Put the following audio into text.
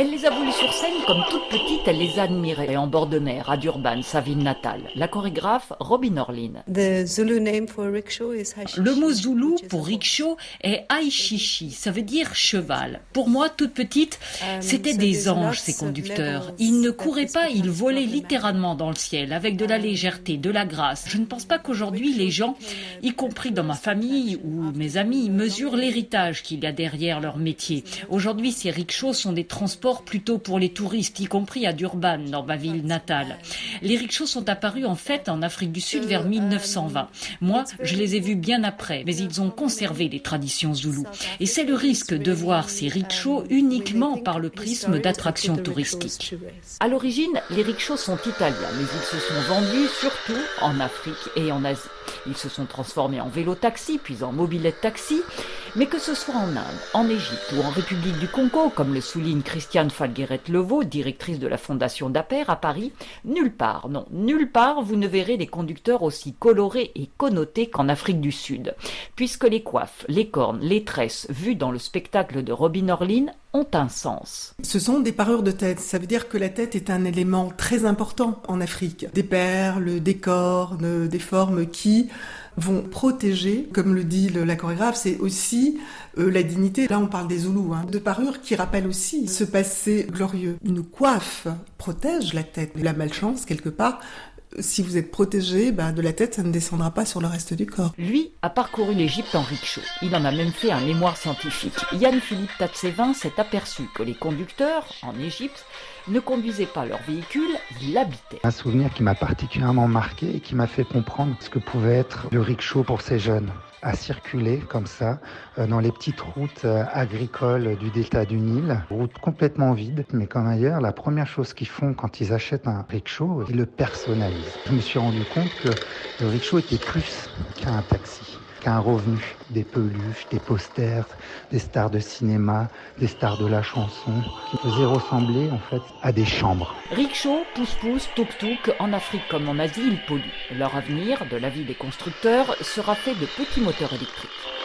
Elle les a voulu sur scène comme toute petite, elle les a admirées en bord de mer, à Durban, sa ville natale. La chorégraphe Robin Orlin. Le mot zoulou pour rickshaw est aishishi, ça veut dire cheval. Pour moi, toute petite, um, c'était des anges ces conducteurs. Ils ne couraient pas, ils volaient littéralement dans le ciel avec de la légèreté, de la grâce. Je ne pense pas qu'aujourd'hui les gens, y compris dans ma famille ou mes amis, mesurent l'héritage qu'il y a derrière leur métier. Aujourd'hui, ces rickshaws sont des transports plutôt pour les touristes, y compris à Durban, dans ma ville natale. Les rickshaws sont apparus en fait en Afrique du Sud vers 1920. Moi, je les ai vus bien après, mais ils ont conservé les traditions zoulous. Et c'est le risque de voir ces rickshaws uniquement par le prisme d'attractions touristiques. À l'origine, les rickshaws sont italiens, mais ils se sont vendus surtout en Afrique et en Asie. Ils se sont transformés en vélo-taxi, puis en mobilette taxi. Mais que ce soit en Inde, en Égypte ou en République du Congo, comme le souligne Christiane Falgueret Levaux, directrice de la Fondation d'Aper à Paris, nulle part, non, nulle part vous ne verrez des conducteurs aussi colorés et connotés qu'en Afrique du Sud, puisque les coiffes, les cornes, les tresses vues dans le spectacle de Robin Orlin ont un sens. Ce sont des parures de tête. Ça veut dire que la tête est un élément très important en Afrique. Des perles, des cornes, des formes qui vont protéger, comme le dit la chorégraphe, c'est aussi euh, la dignité. Là, on parle des Zoulous, hein, de parures qui rappellent aussi ce passé glorieux. Une coiffe protège la tête. La malchance, quelque part, si vous êtes protégé bah, de la tête, ça ne descendra pas sur le reste du corps. Lui a parcouru l'Égypte en rickshaw. Il en a même fait un mémoire scientifique. Yann-Philippe Tatsevin s'est aperçu que les conducteurs, en Égypte, ne conduisaient pas leur véhicule, ils l'habitaient. Un souvenir qui m'a particulièrement marqué et qui m'a fait comprendre ce que pouvait être le rickshaw pour ces jeunes à circuler comme ça euh, dans les petites routes euh, agricoles du delta du Nil, routes complètement vides, mais comme ailleurs, la première chose qu'ils font quand ils achètent un rickshaw, ils le personnalisent. Je me suis rendu compte que le rickshaw était plus qu'un taxi revenu, des peluches, des posters, des stars de cinéma, des stars de la chanson, qui faisaient ressembler en fait à des chambres. Rickshaw, pousse-pousse, tuk-tuk, en Afrique comme en Asie, ils polluent. Leur avenir, de l'avis des constructeurs, sera fait de petits moteurs électriques.